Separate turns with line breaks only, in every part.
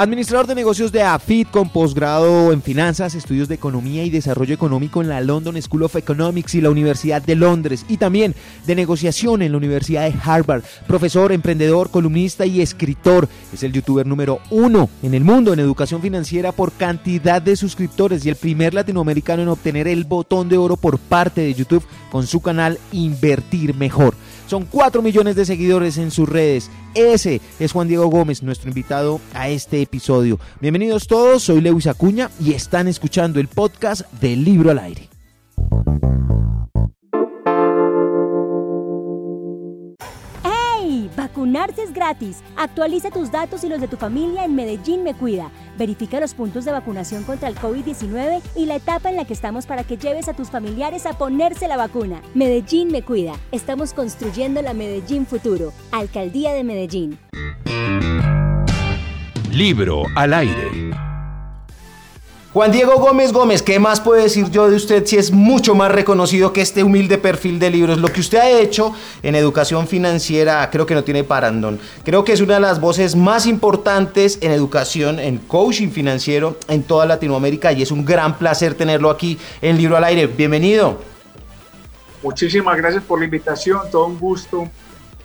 Administrador de negocios de AFIT con posgrado en finanzas, estudios de economía y desarrollo económico en la London School of Economics y la Universidad de Londres y también de negociación en la Universidad de Harvard. Profesor, emprendedor, columnista y escritor. Es el youtuber número uno en el mundo en educación financiera por cantidad de suscriptores y el primer latinoamericano en obtener el botón de oro por parte de YouTube con su canal Invertir Mejor. Son 4 millones de seguidores en sus redes. Ese es Juan Diego Gómez, nuestro invitado a este episodio. Bienvenidos todos, soy Lewis Acuña y están escuchando el podcast del Libro al Aire.
Vacunarse es gratis. Actualiza tus datos y los de tu familia en Medellín Me Cuida. Verifica los puntos de vacunación contra el COVID-19 y la etapa en la que estamos para que lleves a tus familiares a ponerse la vacuna. Medellín Me Cuida. Estamos construyendo la Medellín Futuro. Alcaldía de Medellín.
Libro al aire.
Juan Diego Gómez Gómez, ¿qué más puedo decir yo de usted si es mucho más reconocido que este humilde perfil de libros? Lo que usted ha hecho en educación financiera creo que no tiene parandón. Creo que es una de las voces más importantes en educación, en coaching financiero en toda Latinoamérica y es un gran placer tenerlo aquí en Libro al Aire. Bienvenido.
Muchísimas gracias por la invitación, todo un gusto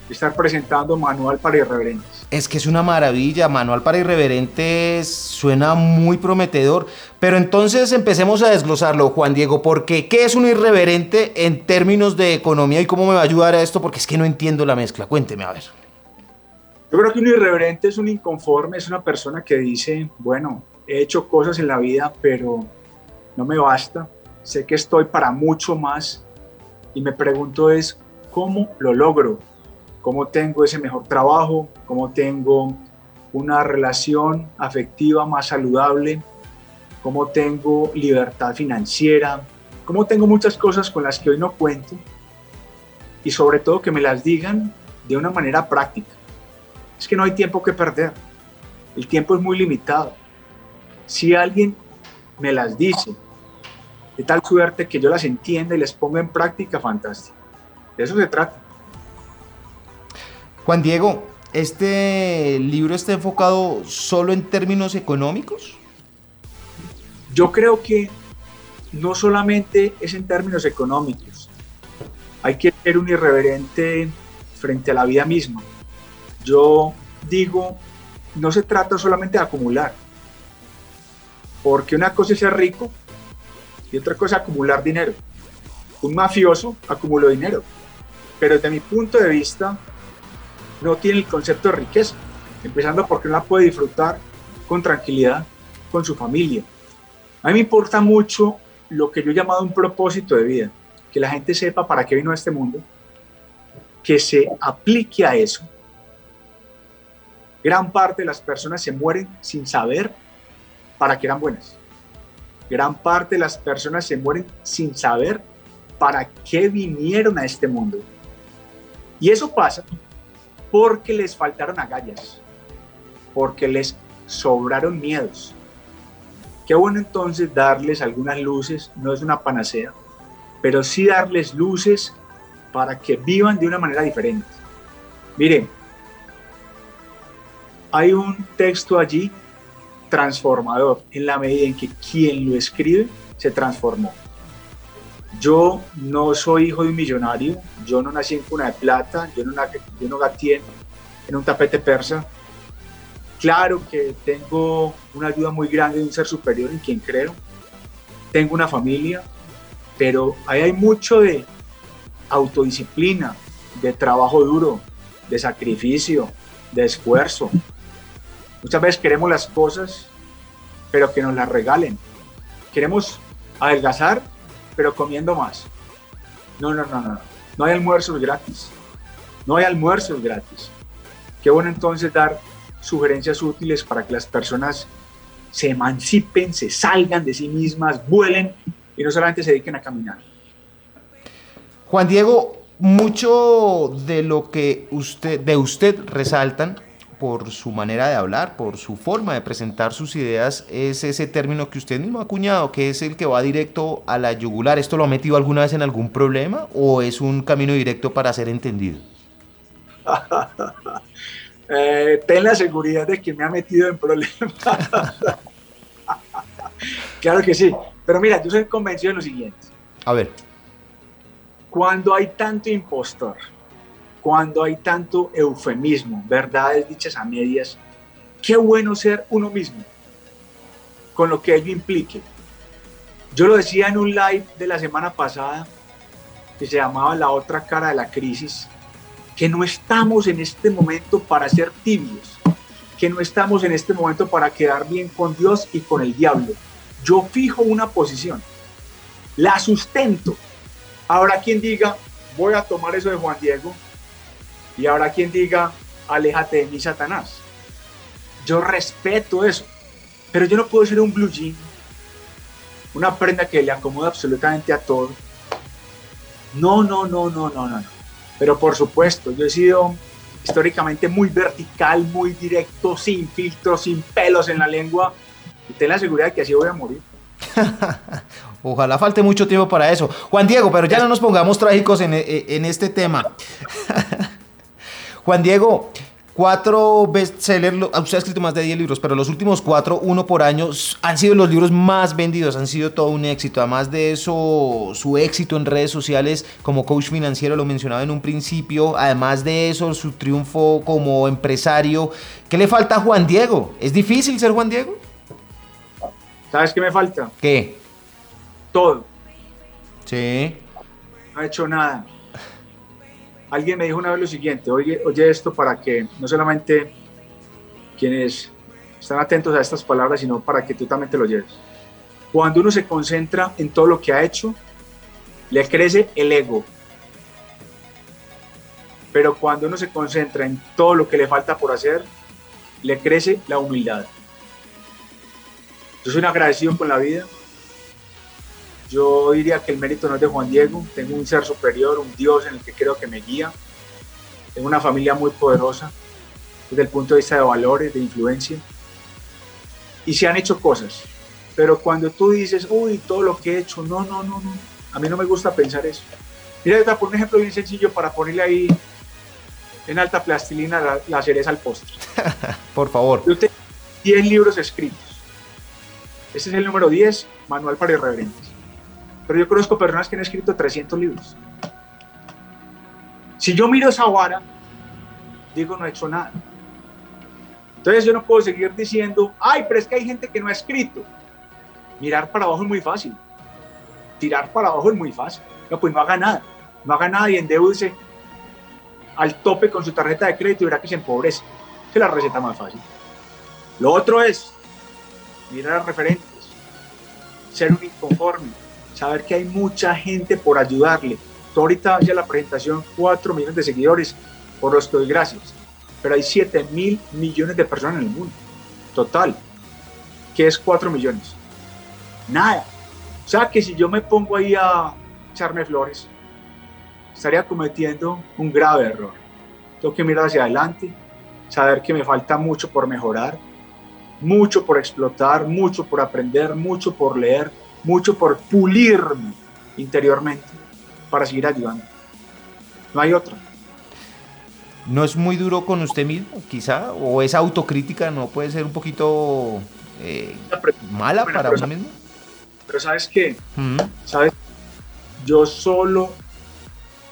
estar presentando Manual para Irreverentes.
Es que es una maravilla, Manual para Irreverentes suena muy prometedor, pero entonces empecemos a desglosarlo, Juan Diego, porque ¿qué es un irreverente en términos de economía y cómo me va a ayudar a esto? Porque es que no entiendo la mezcla, cuénteme a ver.
Yo creo que un irreverente es un inconforme, es una persona que dice, bueno, he hecho cosas en la vida, pero no me basta, sé que estoy para mucho más y me pregunto es, ¿cómo lo logro? Cómo tengo ese mejor trabajo, cómo tengo una relación afectiva más saludable, cómo tengo libertad financiera, cómo tengo muchas cosas con las que hoy no cuento y sobre todo que me las digan de una manera práctica. Es que no hay tiempo que perder, el tiempo es muy limitado. Si alguien me las dice de tal suerte que yo las entienda y les ponga en práctica, fantástico. De eso se trata.
Juan Diego, ¿este libro está enfocado solo en términos económicos?
Yo creo que no solamente es en términos económicos. Hay que ser un irreverente frente a la vida misma. Yo digo, no se trata solamente de acumular, porque una cosa es ser rico y otra cosa es acumular dinero. Un mafioso acumuló dinero, pero desde mi punto de vista, no tiene el concepto de riqueza, empezando porque no la puede disfrutar con tranquilidad con su familia. A mí me importa mucho lo que yo he llamado un propósito de vida, que la gente sepa para qué vino a este mundo, que se aplique a eso. Gran parte de las personas se mueren sin saber para qué eran buenas. Gran parte de las personas se mueren sin saber para qué vinieron a este mundo. Y eso pasa porque les faltaron agallas, porque les sobraron miedos. Qué bueno entonces darles algunas luces, no es una panacea, pero sí darles luces para que vivan de una manera diferente. Miren, hay un texto allí transformador en la medida en que quien lo escribe se transformó. Yo no soy hijo de un millonario, yo no nací en cuna de plata, yo no, yo no en un tapete persa. Claro que tengo una ayuda muy grande de un ser superior en quien creo. Tengo una familia, pero ahí hay mucho de autodisciplina, de trabajo duro, de sacrificio, de esfuerzo. Muchas veces queremos las cosas, pero que nos las regalen. Queremos adelgazar, pero comiendo más. No, no, no, no. No hay almuerzos gratis. No hay almuerzos gratis. Qué bueno entonces dar sugerencias útiles para que las personas se emancipen, se salgan de sí mismas, vuelen y no solamente se dediquen a caminar.
Juan Diego, mucho de lo que usted, de usted resaltan por su manera de hablar, por su forma de presentar sus ideas, es ese término que usted mismo ha acuñado, que es el que va directo a la yugular. ¿Esto lo ha metido alguna vez en algún problema o es un camino directo para ser entendido?
Eh, ten la seguridad de que me ha metido en problemas. claro que sí. Pero mira, yo soy convencido de lo siguiente.
A ver.
Cuando hay tanto impostor, cuando hay tanto eufemismo, verdades dichas a medias, qué bueno ser uno mismo, con lo que ello implique. Yo lo decía en un live de la semana pasada, que se llamaba La otra cara de la crisis, que no estamos en este momento para ser tibios, que no estamos en este momento para quedar bien con Dios y con el diablo. Yo fijo una posición, la sustento. Habrá quien diga, voy a tomar eso de Juan Diego, y habrá quien diga, aléjate de mí, Satanás. Yo respeto eso, pero yo no puedo ser un blue jean, una prenda que le acomoda absolutamente a todo. No, no, no, no, no, no. Pero por supuesto, yo he sido históricamente muy vertical, muy directo, sin filtros, sin pelos en la lengua. Y ten la seguridad de que así voy a morir.
Ojalá falte mucho tiempo para eso. Juan Diego, pero ya no nos pongamos trágicos en, en este tema. Juan Diego, cuatro bestsellers, usted ha escrito más de 10 libros, pero los últimos cuatro, uno por año, han sido los libros más vendidos, han sido todo un éxito. Además de eso, su éxito en redes sociales como coach financiero, lo mencionaba en un principio. Además de eso, su triunfo como empresario. ¿Qué le falta a Juan Diego? ¿Es difícil ser Juan Diego?
¿Sabes qué me falta?
¿Qué?
Todo.
Sí.
No he hecho nada alguien me dijo una vez lo siguiente, oye, oye esto para que no solamente quienes están atentos a estas palabras, sino para que tú también te lo lleves. Cuando uno se concentra en todo lo que ha hecho, le crece el ego. Pero cuando uno se concentra en todo lo que le falta por hacer, le crece la humildad. Yo soy un agradecido con la vida, yo diría que el mérito no es de Juan Diego, tengo un ser superior, un Dios en el que creo que me guía, tengo una familia muy poderosa desde el punto de vista de valores, de influencia, y se han hecho cosas, pero cuando tú dices, uy, todo lo que he hecho, no, no, no, no, a mí no me gusta pensar eso. Mira, poner un ejemplo bien sencillo para ponerle ahí en alta plastilina la, la cereza al postre.
Por favor.
Yo tengo 10 libros escritos. Este es el número 10, Manual para Irreverentes. Pero yo conozco personas que han escrito 300 libros. Si yo miro esa vara, digo, no he hecho nada. Entonces yo no puedo seguir diciendo, ay, pero es que hay gente que no ha escrito. Mirar para abajo es muy fácil. Tirar para abajo es muy fácil. No, pues no haga nada. No haga nada y endeudese al tope con su tarjeta de crédito y verá que se empobrece. Es la receta más fácil. Lo otro es mirar a referentes, ser un inconforme, saber que hay mucha gente por ayudarle. Tú ahorita ya la presentación, 4 millones de seguidores, por los que doy gracias, pero hay 7 mil millones de personas en el mundo, total. ¿Qué es 4 millones? Nada. O sea que si yo me pongo ahí a echarme flores, estaría cometiendo un grave error. Tengo que mirar hacia adelante, saber que me falta mucho por mejorar, mucho por explotar, mucho por aprender, mucho por leer, mucho por pulirme interiormente para seguir ayudando. No hay otra.
¿No es muy duro con usted mismo, quizá? ¿O esa autocrítica no puede ser un poquito eh, mala para uno mismo?
Pero ¿sabes qué? ¿Sabes? Yo solo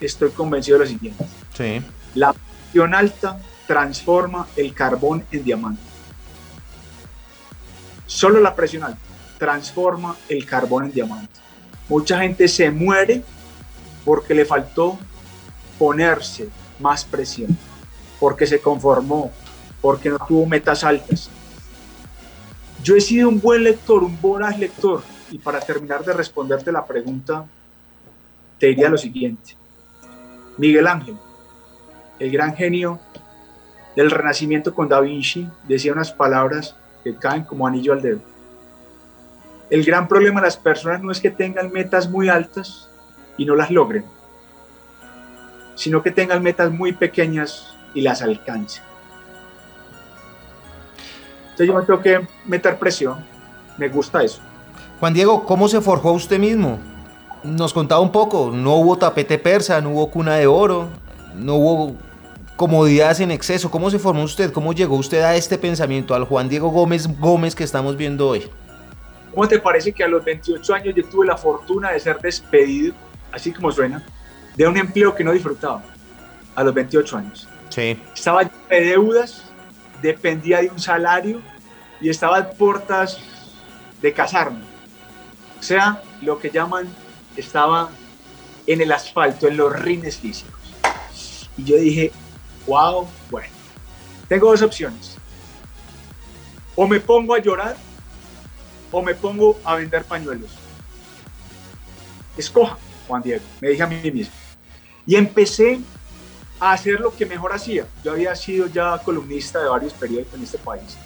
estoy convencido de lo siguiente.
Sí.
La presión alta transforma el carbón en diamante. Solo la presión alta transforma el carbón en diamante. Mucha gente se muere porque le faltó ponerse más presión, porque se conformó, porque no tuvo metas altas. Yo he sido un buen lector, un voraz lector, y para terminar de responderte la pregunta, te diría lo siguiente. Miguel Ángel, el gran genio del Renacimiento con Da Vinci, decía unas palabras que caen como anillo al dedo. El gran problema de las personas no es que tengan metas muy altas y no las logren, sino que tengan metas muy pequeñas y las alcancen. Entonces yo me tengo que meter presión, me gusta eso.
Juan Diego, ¿cómo se forjó usted mismo? Nos contaba un poco, no hubo tapete persa, no hubo cuna de oro, no hubo comodidades en exceso. ¿Cómo se formó usted? ¿Cómo llegó usted a este pensamiento, al Juan Diego Gómez Gómez que estamos viendo hoy?
¿Cómo te parece que a los 28 años yo tuve la fortuna de ser despedido, así como suena, de un empleo que no disfrutaba? A los 28 años.
Sí.
Estaba de deudas, dependía de un salario y estaba a puertas de casarme. O sea, lo que llaman, estaba en el asfalto, en los rines físicos. Y yo dije, wow, bueno, tengo dos opciones. O me pongo a llorar o me pongo a vender pañuelos. Escoja, Juan Diego, me dije a mí mismo. Y empecé a hacer lo que mejor hacía. Yo había sido ya columnista de varios periódicos en este país.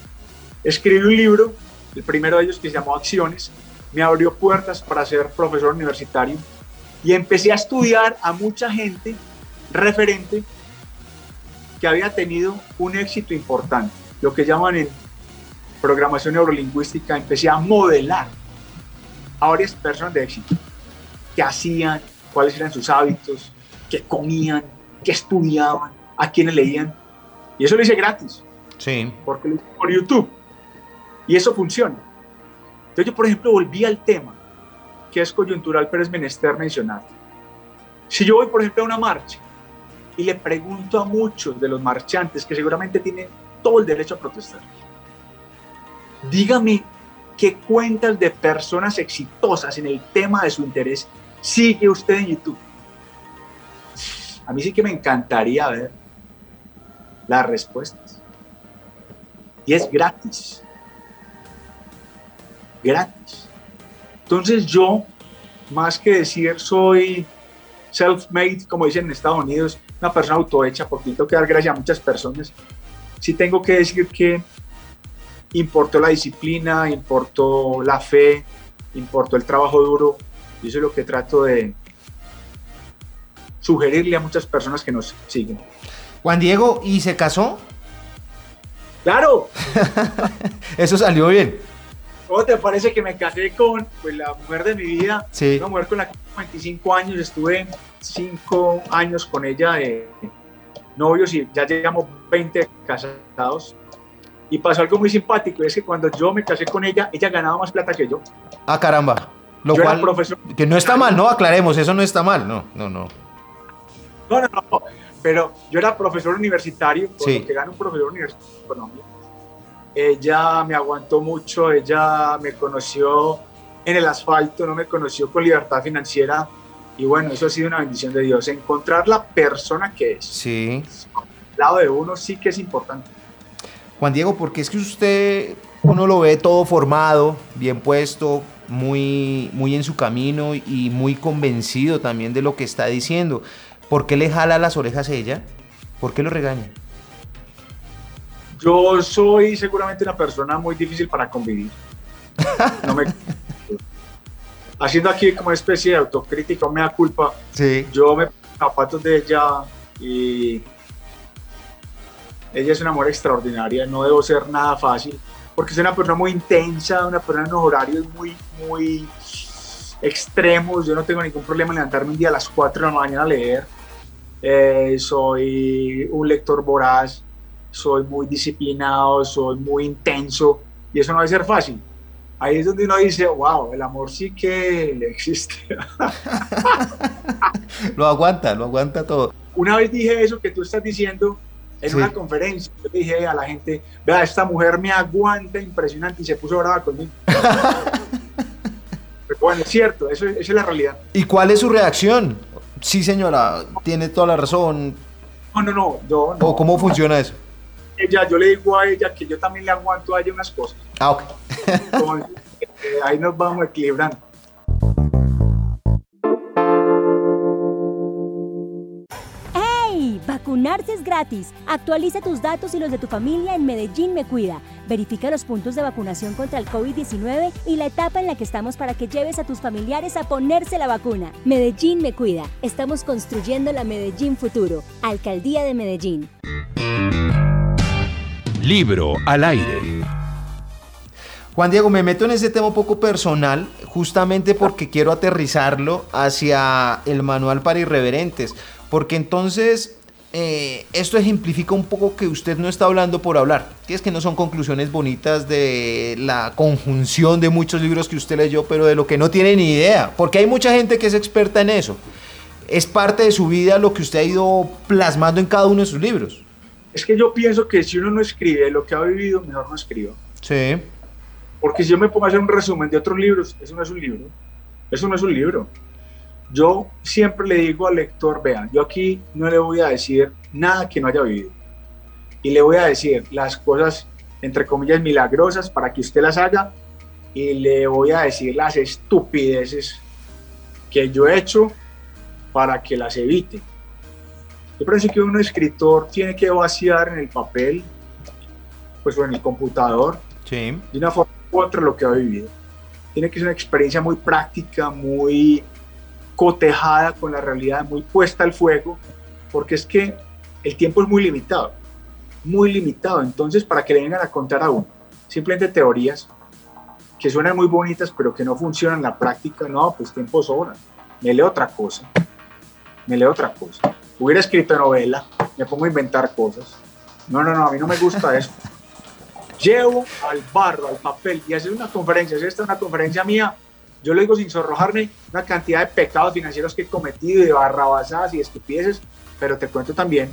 Escribí un libro, el primero de ellos que se llamó Acciones, me abrió puertas para ser profesor universitario y empecé a estudiar a mucha gente referente que había tenido un éxito importante, lo que llaman en programación neurolingüística, empecé a modelar a varias personas de éxito, qué hacían, cuáles eran sus hábitos, qué comían, qué estudiaban, a quiénes leían. Y eso lo hice gratis.
Sí.
Porque lo hice por YouTube. Y eso funciona. Entonces yo, por ejemplo, volví al tema, que es coyuntural, pero es menester mencionar. Si yo voy, por ejemplo, a una marcha y le pregunto a muchos de los marchantes, que seguramente tienen todo el derecho a protestar, dígame qué cuentas de personas exitosas en el tema de su interés sigue usted en YouTube. A mí sí que me encantaría ver las respuestas. Y es gratis. Gratis. Entonces yo, más que decir soy self-made, como dicen en Estados Unidos, una persona autohecha, porque tengo que dar gracias a muchas personas, sí tengo que decir que importó la disciplina, importó la fe, importó el trabajo duro, y eso es lo que trato de sugerirle a muchas personas que nos siguen.
Juan Diego, ¿y se casó?
¡Claro!
eso salió bien.
¿Cómo te parece que me casé con pues, la mujer de mi vida?
Sí.
Una mujer con la que 25 años, estuve 5 años con ella de novios y ya llevamos 20 casados. Y pasó algo muy simpático, es que cuando yo me casé con ella, ella ganaba más plata que yo.
Ah, caramba. Lo
Yo era
cual,
profesor.
que no está mal, no, aclaremos, eso no está mal, no, no, no.
No, no, no, pero yo era profesor universitario, por
Sí.
lo que gana un profesor universitario en Colombia. Ella me aguantó mucho, ella me conoció en el asfalto, no me conoció con libertad financiera. Y bueno, eso ha sido una bendición de Dios. Encontrar la persona que es,
Sí.
al lado de uno, sí que es importante.
Juan Diego, porque es que usted, uno lo ve todo formado, bien puesto, muy, muy en su camino y muy convencido también de lo que está diciendo. ¿Por qué le jala las orejas a ella? ¿Por qué lo regaña?
Yo soy seguramente una persona muy difícil para convivir. No me- Haciendo aquí como una especie de autocrítica, me da culpa.
Sí.
Yo me zapatos de ella y ella es una mujer extraordinaria. No debo ser nada fácil porque es una persona muy intensa, una persona en unos horarios muy, muy extremos. Yo no tengo ningún problema en levantarme un día a las 4 de la mañana a leer. Eh, soy un lector voraz, soy muy disciplinado, soy muy intenso y eso no debe ser fácil. Ahí es donde uno dice, wow, el amor sí que existe.
Lo aguanta, lo aguanta todo.
Una vez dije eso que tú estás diciendo en
Sí.
una conferencia. Yo le dije a la gente, vea, esta mujer me aguanta impresionante y se puso brava conmigo. Pero bueno, es cierto, eso, esa es la realidad.
¿Y cuál es su reacción? Sí, señora, tiene toda la razón.
No, no, no, yo no.
¿O cómo funciona eso?
Ella, yo le digo a ella que yo también le aguanto a ella unas cosas.
Ah, ok.
Entonces, eh, ahí nos vamos equilibrando.
Vacunarse es gratis. Actualiza tus datos y los de tu familia en Medellín Me Cuida. Verifica los puntos de vacunación contra el COVID-19 y la etapa en la que estamos para que lleves a tus familiares a ponerse la vacuna. Medellín Me Cuida. Estamos construyendo la Medellín Futuro. Alcaldía de Medellín.
Libro al aire.
Juan Diego, me meto en ese tema un poco personal, justamente porque quiero aterrizarlo hacia el manual para irreverentes. Porque entonces, eh, esto ejemplifica un poco que usted no está hablando por hablar, que es que no son conclusiones bonitas de la conjunción de muchos libros que usted leyó, pero de lo que no tiene ni idea, porque hay mucha gente que es experta en eso. Es parte de su vida lo que usted ha ido plasmando en cada uno de sus libros.
Es que yo pienso que si uno no escribe lo que ha vivido, mejor no escriba.
Sí.
Porque si yo me pongo a hacer un resumen de otros libros, eso no es un libro. Eso no es un libro. Yo siempre le digo al lector, vean, yo aquí no le voy a decir nada que no haya vivido. Y le voy a decir las cosas, entre comillas, milagrosas para que usted las haga. Y le voy a decir las estupideces que yo he hecho para que las evite. Yo pienso que un escritor tiene que vaciar en el papel, pues o en el computador,
sí.
de una forma u otra lo que ha vivido. Tiene que ser una experiencia muy práctica, muy cotejada con la realidad, muy puesta al fuego, porque es que el tiempo es muy limitado, muy limitado. Entonces, para que le vengan a contar a uno simplemente teorías que suenan muy bonitas, pero que no funcionan en la práctica, no, pues tiempo sobra. Me leo otra cosa, me leo otra cosa. Hubiera escrito novela, me pongo a inventar cosas. No, no, no, a mí no me gusta eso. Llevo al barro, al papel y hacer una conferencia. Si esta es una conferencia mía, yo lo digo sin sonrojarme, una cantidad de pecados financieros que he cometido, de barrabasadas y estupideces, pero te cuento también,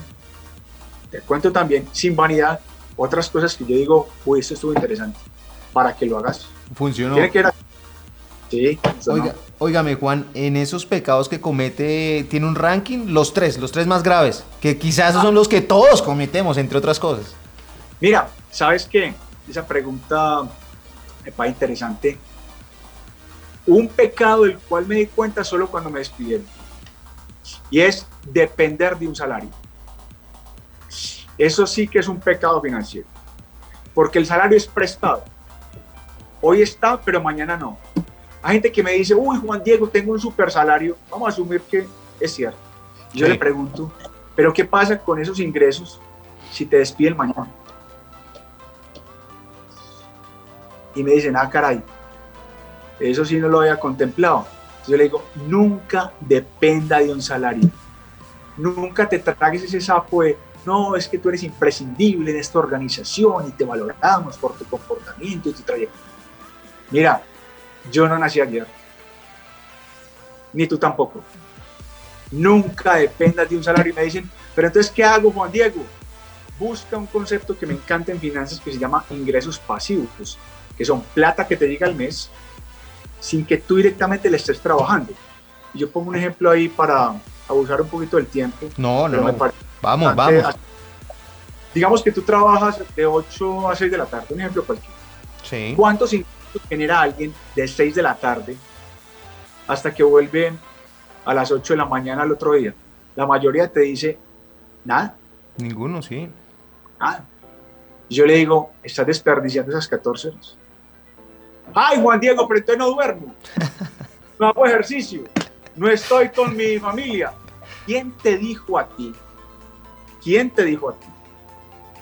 te cuento también, sin vanidad, otras cosas que yo digo, uy, esto estuvo interesante, para que lo hagas.
Funcionó.
Tiene que ir Sí,
Oiga, Óigame, Juan, en esos pecados que comete, ¿tiene un ranking? Los tres, los tres más graves, que quizás son los que todos cometemos, entre otras cosas.
Mira, ¿sabes qué? Esa pregunta me parece interesante un pecado del cual me di cuenta solo cuando me despidieron. Y es depender de un salario. Eso sí que es un pecado financiero. Porque el salario es prestado. Hoy está, pero mañana no. Hay gente que me dice, uy, Juan Diego, tengo un super salario. Vamos a asumir que es cierto. Yo le pregunto, ¿pero qué pasa con esos ingresos si te despiden mañana? Y me dicen, ah, caray, eso sí no lo había contemplado. yo le digo, nunca dependa de un salario. Nunca te tragues ese sapo de, no, es que tú eres imprescindible en esta organización y te valoramos por tu comportamiento y tu trayectoria. Mira, yo no nací ayer. Ni tú tampoco. Nunca dependas de un salario. Y me dicen, pero entonces, ¿qué hago, Juan Diego? Busca un concepto que me encanta en finanzas que se llama ingresos pasivos, que son plata que te llega al mes sin que tú directamente le estés trabajando. Yo pongo un ejemplo ahí para abusar un poquito del tiempo.
No, no, vamos, vamos.
Digamos que tú trabajas de 8 a 6 de la tarde, un ejemplo cualquiera.
Sí.
¿Cuántos ingresos genera alguien de 6 de la tarde hasta que vuelven a las 8 de la mañana al otro día? La mayoría te dice, nada.
Ninguno, sí.
Nada. Yo le digo, estás desperdiciando esas 14 horas. Ay, Juan Diego, pero entonces no duermo. No hago ejercicio. No estoy con mi familia. ¿Quién te dijo a ti? ¿Quién te dijo a ti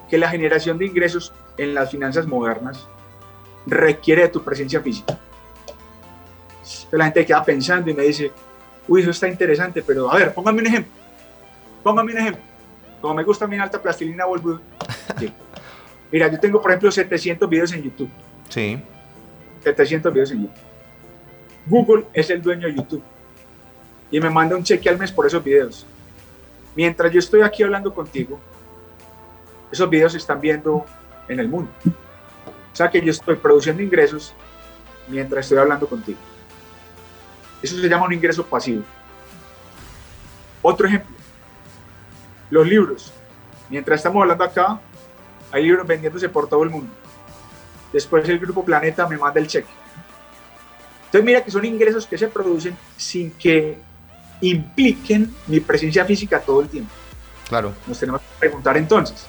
que la generación de ingresos en las finanzas modernas requiere de tu presencia física? la gente queda pensando y me dice, uy, eso está interesante, pero a ver, póngame un ejemplo. Póngame un ejemplo. Como me gusta mi alta plastilina, vuelvo. Mira, yo tengo, por ejemplo, 700 videos en YouTube.
Sí.
700 videos en YouTube. Google es el dueño de YouTube y me manda un cheque al mes por esos videos. Mientras yo estoy aquí hablando contigo, esos videos se están viendo en el mundo. O sea que yo estoy produciendo ingresos mientras estoy hablando contigo. Eso se llama un ingreso pasivo. Otro ejemplo, los libros. Mientras estamos hablando acá, hay libros vendiéndose por todo el mundo después el Grupo Planeta me manda el cheque. Entonces mira que son ingresos que se producen sin que impliquen mi presencia física todo el tiempo.
Claro.
Nos tenemos que preguntar entonces,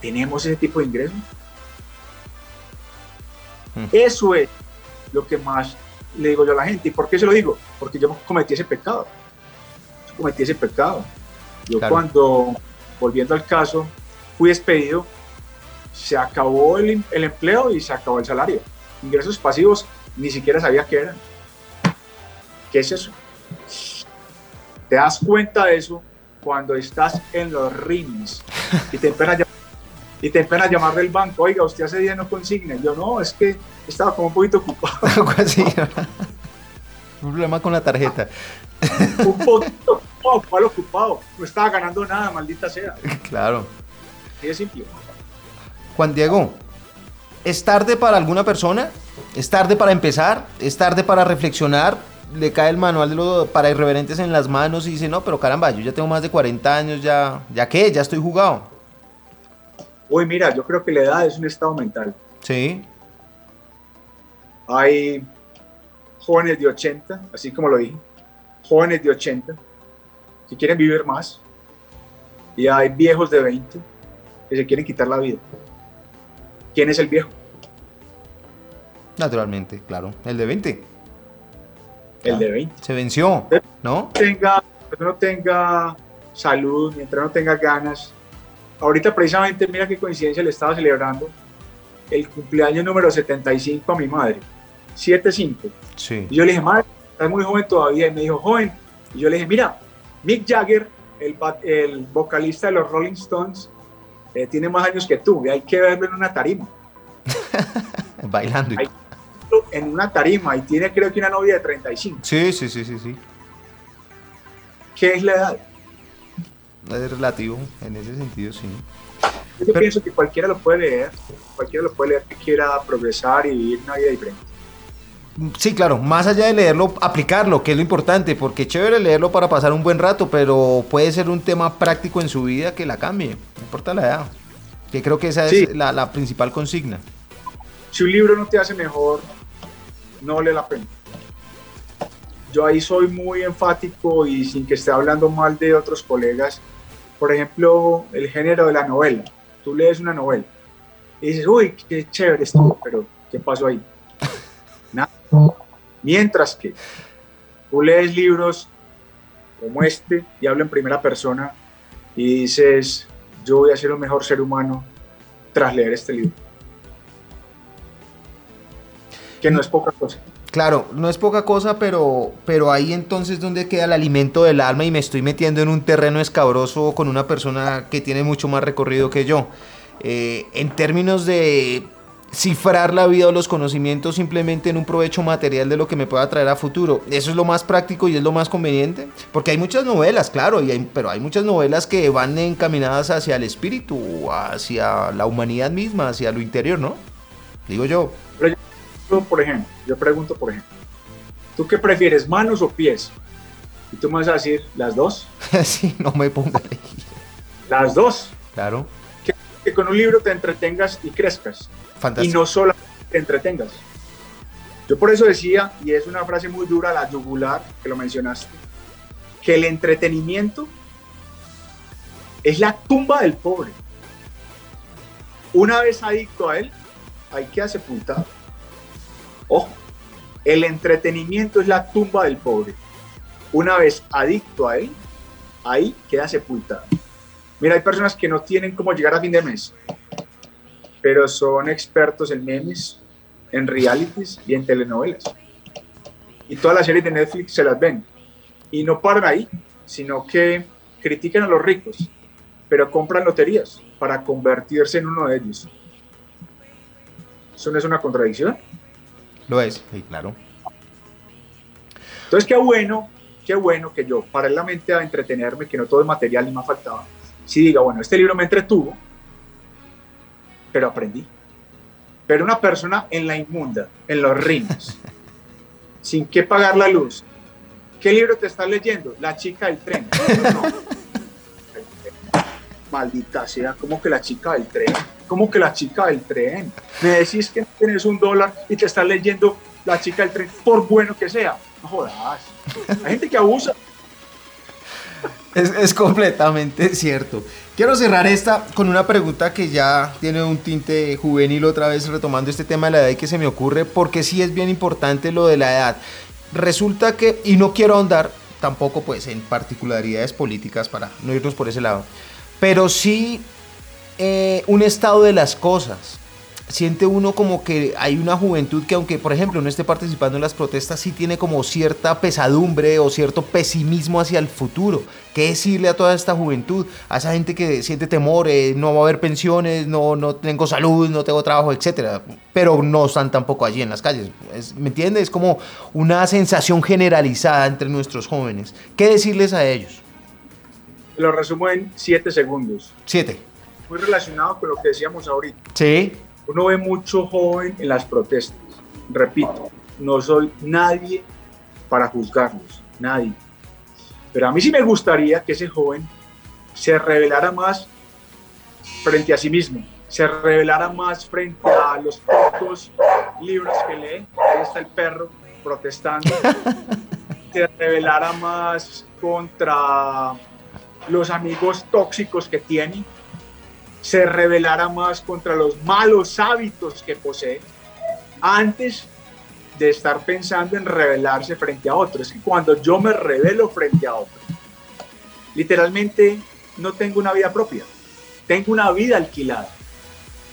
¿tenemos ese tipo de ingresos? Hmm. Eso es lo que más le digo yo a la gente. ¿Y por qué se lo digo? Porque yo cometí ese pecado. Yo cometí ese pecado. Yo cuando, volviendo al caso, fui despedido, se acabó el, empleo y se acabó el salario. Ingresos pasivos ni siquiera sabía qué eran. ¿Qué es eso? Te das cuenta de eso cuando estás en los rines y te empiezan a llamar, y te empiezan a llamar del banco, oiga, usted hace día no consigna. Yo no, es que estaba como un poquito ocupado.
Así. un problema con la tarjeta.
un poquito ocupado, ¿cuál ocupado? No estaba ganando nada, maldita sea.
Claro.
Así es simple.
Juan Diego, ¿es tarde para alguna persona? ¿Es tarde para empezar? ¿Es tarde para reflexionar? Le cae el manual de lo para irreverentes en las manos y dice, no, pero caramba, yo ya tengo más de 40 años, ya, ¿ya qué? Ya estoy jugado.
Uy, mira, yo creo que la edad es un estado mental.
Sí.
Hay jóvenes de 80, así como lo dije, jóvenes de 80 que quieren vivir más y hay viejos de 20 que se quieren quitar la vida. ¿Quién es el viejo?
Naturalmente, claro, el de 20.
El de 20.
Se venció, ¿no?
Tenga, mientras no tenga salud, mientras no tenga ganas. Ahorita precisamente, mira qué coincidencia le estaba celebrando el cumpleaños número 75 a mi madre. 75.
Sí.
Y yo le dije, madre, estás muy joven todavía. Y me dijo, joven. Y yo le dije, mira, Mick Jagger, el, el vocalista de los Rolling Stones, eh, tiene más años que tú. Y hay que verlo en una tarima.
Bailando.
Hay en una tarima y tiene creo que una novia de 35.
Sí, sí, sí, sí, sí.
¿Qué es la edad?
Es relativo, en ese sentido, sí.
Yo Pero, pienso que cualquiera lo puede leer, cualquiera lo puede leer que quiera progresar y vivir una vida diferente.
Sí, claro, más allá de leerlo, aplicarlo, que es lo importante, porque es chévere leerlo para pasar un buen rato, pero puede ser un tema práctico en su vida que la cambie, no importa la edad. Que creo que esa sí. es la, la principal consigna.
Si un libro no te hace mejor, no vale la pena. Yo ahí soy muy enfático y sin que esté hablando mal de otros colegas. Por ejemplo, el género de la novela. Tú lees una novela y dices, uy, qué chévere esto, pero ¿qué pasó ahí? Mientras que tú lees libros como este y hablo en primera persona y dices, yo voy a ser un mejor ser humano tras leer este libro que no es poca cosa.
Claro, no es poca cosa, pero, pero ahí entonces donde queda el alimento del alma y me estoy metiendo en un terreno escabroso con una persona que tiene mucho más recorrido que yo. Eh, en términos de cifrar la vida o los conocimientos simplemente en un provecho material de lo que me pueda traer a futuro. Eso es lo más práctico y es lo más conveniente, porque hay muchas novelas, claro, y hay, pero hay muchas novelas que van encaminadas hacia el espíritu, hacia la humanidad misma, hacia lo interior, ¿no? Digo yo.
Pero yo por ejemplo, yo pregunto, por ejemplo, ¿tú qué prefieres, manos o pies? Y tú me vas a decir, ¿las dos?
sí, no me pongas.
Las dos.
Claro.
Que, con un libro te entretengas y crezcas.
Fantástico.
Y no solo te entretengas. Yo por eso decía, y es una frase muy dura, la yugular, que lo mencionaste, que el entretenimiento es la tumba del pobre. Una vez adicto a él, hay que sepultado. Ojo, el entretenimiento es la tumba del pobre. Una vez adicto a él, ahí queda sepultado. Mira, hay personas que no tienen cómo llegar a fin de mes, pero son expertos en memes, en realities y en telenovelas. Y todas las series de Netflix se las ven. Y no paran ahí, sino que critican a los ricos, pero compran loterías para convertirse en uno de ellos. ¿Eso no es una contradicción?
Lo es, sí, claro.
Entonces, qué bueno, qué bueno que yo, paralelamente a entretenerme, que no todo es material ni me faltaba, sí diga, bueno, este libro me entretuvo, pero aprendí. Pero una persona en la inmunda, en los rines, sin que pagar la luz, ¿qué libro te estás leyendo? La chica del tren. No. Maldita sea, ¿cómo que la chica del tren? ¿Cómo que la chica del tren? Me decís que tienes un dólar y te estás leyendo la chica del tren, por bueno que sea. No jodas. Hay gente que abusa.
Es, completamente cierto. Quiero cerrar esta con una pregunta que ya tiene un tinte juvenil otra vez retomando este tema de la edad y que se me ocurre porque sí es bien importante lo de la edad. Resulta que, y no quiero ahondar tampoco pues en particularidades políticas para no irnos por ese lado, pero sí eh, un estado de las cosas. Siente uno como que hay una juventud que aunque por ejemplo no esté participando en las protestas, sí tiene como cierta pesadumbre o cierto pesimismo hacia el futuro. ¿Qué decirle a toda esta juventud? A esa gente que siente temor, eh, no va a haber pensiones, no, no tengo salud, no tengo trabajo, etcétera, pero no están tampoco allí en las calles. ¿Me entiendes? Es como una sensación generalizada entre nuestros jóvenes. ¿Qué decirles a ellos?
Lo resumo en siete segundos.
Siete.
Muy relacionado con lo que decíamos ahorita.
Sí
uno ve mucho joven en las protestas. Repito, no soy nadie para juzgarlos, nadie. Pero a mí sí me gustaría que ese joven se revelara más frente a sí mismo, se revelara más frente a los pocos libros que lee. Ahí está el perro protestando. se revelara más contra los amigos tóxicos que tiene, se rebelara más contra los malos hábitos que posee antes de estar pensando en rebelarse frente a otros. Es que cuando yo me revelo frente a otros, literalmente no tengo una vida propia, tengo una vida alquilada.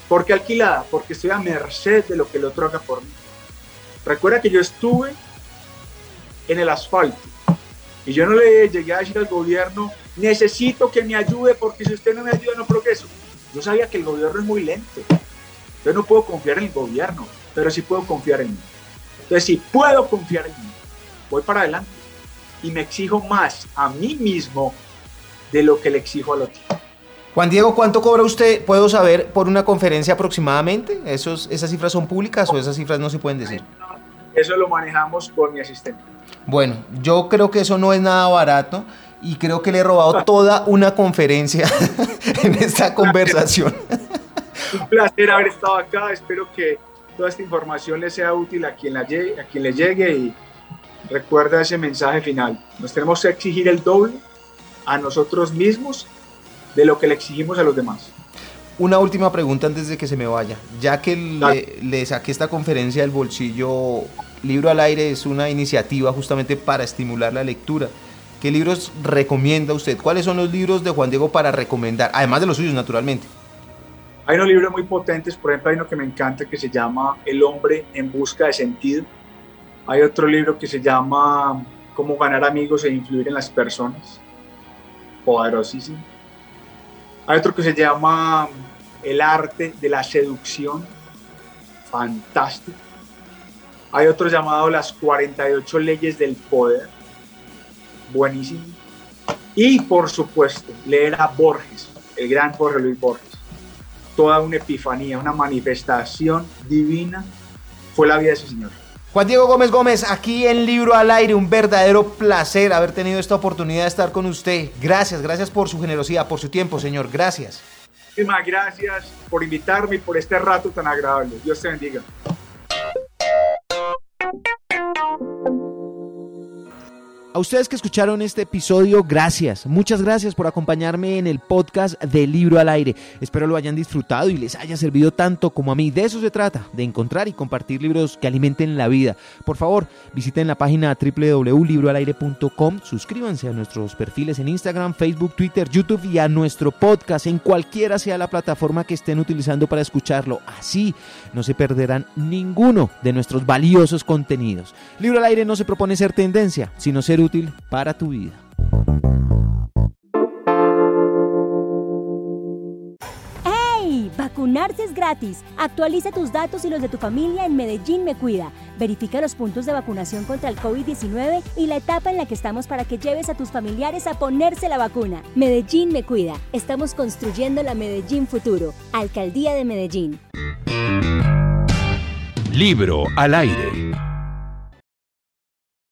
¿Por qué alquilada? Porque estoy a merced de lo que el otro haga por mí. Recuerda que yo estuve en el asfalto y yo no le llegué a decir al gobierno, necesito que me ayude porque si usted no me ayuda no progreso. Yo sabía que el gobierno es muy lento. Yo no puedo confiar en el gobierno, pero sí puedo confiar en mí. Entonces, si puedo confiar en mí, voy para adelante y me exijo más a mí mismo de lo que le exijo al otro.
Juan Diego, ¿cuánto cobra usted, puedo saber, por una conferencia aproximadamente? ¿Esos, ¿Esas cifras son públicas o esas cifras no se pueden decir?
Eso lo manejamos con mi asistente.
Bueno, yo creo que eso no es nada barato y creo que le he robado toda una conferencia en esta conversación.
Un placer haber estado acá. Espero que toda esta información le sea útil a quien, la llegue, a quien le llegue y recuerda ese mensaje final. Nos tenemos que exigir el doble a nosotros mismos de lo que le exigimos a los demás.
Una última pregunta antes de que se me vaya. Ya que le, le, saqué esta conferencia del bolsillo, Libro al Aire es una iniciativa justamente para estimular la lectura. ¿Qué libros recomienda usted? ¿Cuáles son los libros de Juan Diego para recomendar? Además de los suyos, naturalmente.
Hay unos libros muy potentes, por ejemplo, hay uno que me encanta que se llama El hombre en busca de sentido. Hay otro libro que se llama Cómo ganar amigos e influir en las personas. Poderosísimo. Hay otro que se llama El arte de la seducción. Fantástico. Hay otro llamado Las 48 leyes del poder buenísimo. Y por supuesto, leer a Borges, el gran Jorge Luis Borges. Toda una epifanía, una manifestación divina fue la vida de ese señor.
Juan Diego Gómez Gómez, aquí en Libro al Aire, un verdadero placer haber tenido esta oportunidad de estar con usted. Gracias, gracias por su generosidad, por su tiempo, señor. Gracias.
Muchísimas gracias por invitarme y por este rato tan agradable. Dios te bendiga.
A ustedes que escucharon este episodio, gracias. Muchas gracias por acompañarme en el podcast de Libro al Aire. Espero lo hayan disfrutado y les haya servido tanto como a mí. De eso se trata, de encontrar y compartir libros que alimenten la vida. Por favor, visiten la página www.libroalaire.com, suscríbanse a nuestros perfiles en Instagram, Facebook, Twitter, YouTube y a nuestro podcast en cualquiera sea la plataforma que estén utilizando para escucharlo. Así no se perderán ninguno de nuestros valiosos contenidos. Libro al Aire no se propone ser tendencia, sino ser útil para tu vida.
¡Hey! Vacunarse es gratis. Actualiza tus datos y los de tu familia en Medellín Me Cuida. Verifica los puntos de vacunación contra el COVID-19 y la etapa en la que estamos para que lleves a tus familiares a ponerse la vacuna. Medellín Me Cuida. Estamos construyendo la Medellín Futuro. Alcaldía de Medellín.
Libro al aire.